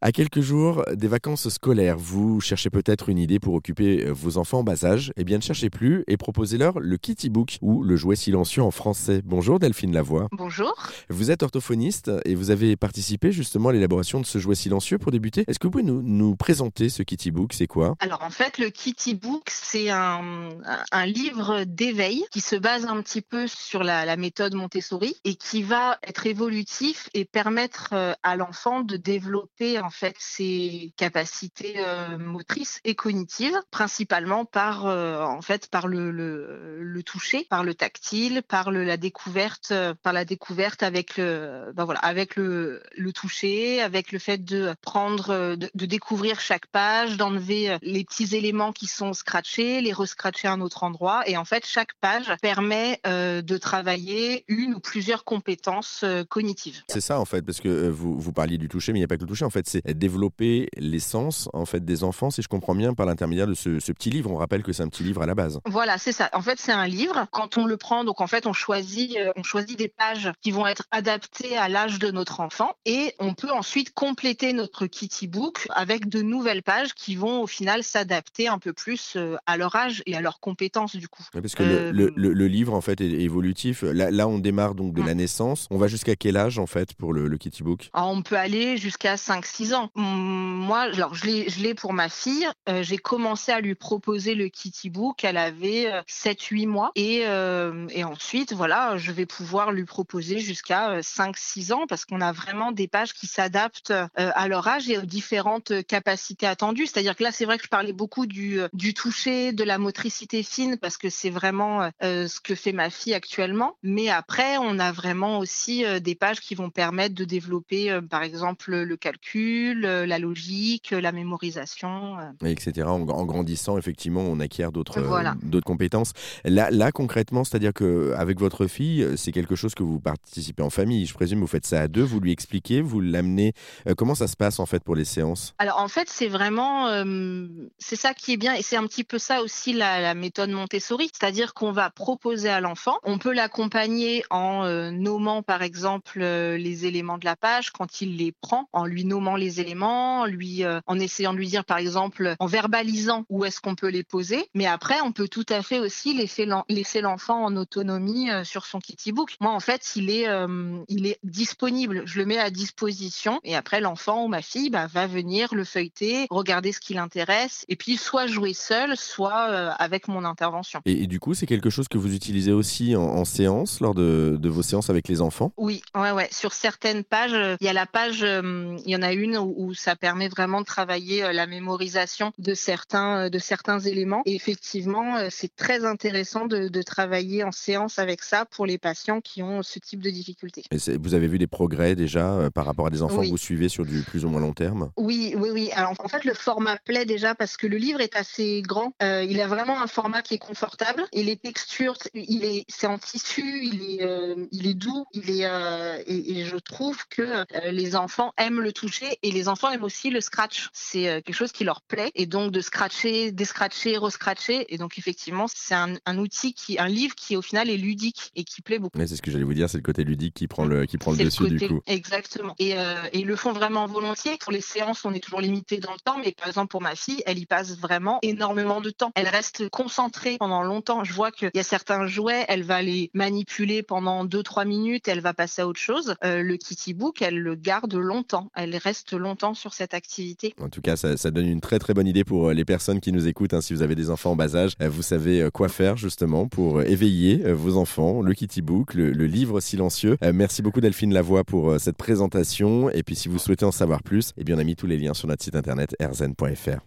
À quelques jours des vacances scolaires, vous cherchez peut-être une idée pour occuper euh, vos enfants en bas âge? Eh bien, ne cherchez plus et proposez-leur le Kitty Book ou le jouet silencieux en français. Bonjour Delphine Lavoie. Bonjour. Vous êtes orthophoniste et vous avez participé justement à l'élaboration de ce jouet silencieux pour débuter. Est-ce que vous pouvez nous, nous présenter ce Kitty Book? C'est quoi? Alors en fait, le Kitty Book, c'est un, un livre d'éveil qui se base un petit peu sur la, la méthode Montessori et qui va être évolutif et permettre euh, à l'enfant de développer en fait ses capacités euh, motrices et cognitives, principalement par euh, en fait par le, le, toucher, par le tactile, par le, la découverte, euh, par la découverte avec le ben voilà avec le, le toucher, avec le fait de prendre, de, découvrir chaque page, d'enlever les petits éléments qui sont scratchés, les rescratcher à un autre endroit, et en fait chaque page permet de travailler une ou plusieurs compétences cognitives. C'est ça en fait, parce que vous, vous parliez du toucher, mais il n'y a pas que le toucher. En fait, développer l'essence en fait des enfants, si je comprends bien, par l'intermédiaire de ce, ce, petit livre. On rappelle que c'est un petit livre à la base. Voilà, c'est ça. En fait, c'est un livre. Quand on le prend, donc en fait, on choisit, euh, on choisit des pages qui vont être adaptées à l'âge de notre enfant, et on peut ensuite compléter notre kitty book avec de nouvelles pages qui vont au final s'adapter un peu plus euh, à leur âge et à leurs compétences du coup. Parce que euh... le, le, le, livre en fait est évolutif. Là, là on démarre donc de la naissance. On va jusqu'à quel âge en fait pour le, le kitty book? Alors, On peut aller jusqu'à 5-6 ans. Moi, alors je l'ai pour ma fille. Euh, J'ai commencé à lui proposer le kitty book. Elle avait 7-8 mois et, euh, et ensuite voilà, je vais pouvoir lui proposer jusqu'à 5-6 ans parce qu'on a vraiment des pages qui s'adaptent euh, à leur âge et aux différentes capacités attendues. C'est-à-dire que là, c'est vrai que je parlais beaucoup du, toucher, de la motricité fine parce que c'est vraiment euh, ce que fait ma fille actuellement. Mais après, on a vraiment aussi euh, des pages qui vont permettre de développer, euh, par exemple, le calcul, la logique, la mémorisation, etc. En, en, grandissant, effectivement, on acquiert d'autres voilà. d'autres compétences. Là, là concrètement, c'est-à-dire que avec votre fille, c'est quelque chose que vous participez en famille. Je présume vous faites ça à deux. Vous lui expliquez, vous l'amenez. comment ça se passe en fait pour les séances? Alors en fait, c'est vraiment c'est ça qui est bien et c'est un petit peu ça aussi la, la méthode Montessori, c'est-à-dire qu'on va proposer à l'enfant, on peut l'accompagner en euh, nommant par exemple euh, les éléments de la page quand il les prend, en lui nommant les éléments, lui euh, en essayant de lui dire par exemple en verbalisant où est-ce qu'on peut les poser, mais après on peut tout à fait aussi laisser l'enfant en autonomie sur son kitty book. Moi en fait, il est il est disponible, je le mets à disposition et après l'enfant ou ma fille bah, va venir le feuilleter, regarder ce qui l'intéresse et puis soit jouer seul, soit euh, avec mon intervention. Et, et du coup, c'est quelque chose que vous utilisez aussi en, en séance, lors de, de, vos séances avec les enfants? Oui, ouais, ouais. Sur certaines pages, il y a la page, euh, il y en a une où, où, ça permet vraiment de travailler euh, la mémorisation de certains, de certains éléments. Et effectivement, c'est très intéressant de, de, travailler en séance avec ça pour les patients qui ont ce type de difficultés. vous avez vu des progrès déjà par rapport à des enfants oui. que vous suivez sur du plus ou moins long terme? Oui, oui, oui. Alors en fait, le format plaît déjà parce que le livre est assez grand. Euh, il a vraiment un format qui est confortable et les textures, il est, c'est en tissu, il est, euh, il est doux, il est, euh, et, et, je trouve que les enfants aiment le toucher et les enfants aiment aussi le scratch. C'est quelque chose qui leur plaît et donc de scratcher, descratcher, rescratcher et donc effectivement c'est un, un, outil qui, un livre qui au final est ludique et qui plaît beaucoup. Mais c'est ce que j'allais vous dire, c'est le côté ludique qui prend le, qui prend le dessus le côté, du coup. Exactement. Et, et ils le font vraiment volontiers. Pour les séances, on est toujours limité dans le temps, mais par exemple pour ma fille, elle y passe vraiment énormément de temps. Elle reste concentrée pendant longtemps. Je vois qu'il y a certains jouets, elle va les manipuler pendant 2-3 minutes, elle va passer à autre chose. Euh, le Kitty Book, elle le garde longtemps. Elle reste longtemps sur cette activité. En tout cas, ça, donne une très très bonne idée pour euh, les personnes qui nous écoutent. Hein. Si vous avez des enfants en bas âge, euh, vous savez quoi faire justement pour éveiller vos enfants. Le Kitty Book, le, le livre silencieux. Merci beaucoup Delphine Lavoie pour cette présentation. Et puis si vous souhaitez en savoir plus, eh bien on a mis tous les liens sur notre site internet erzen.fr.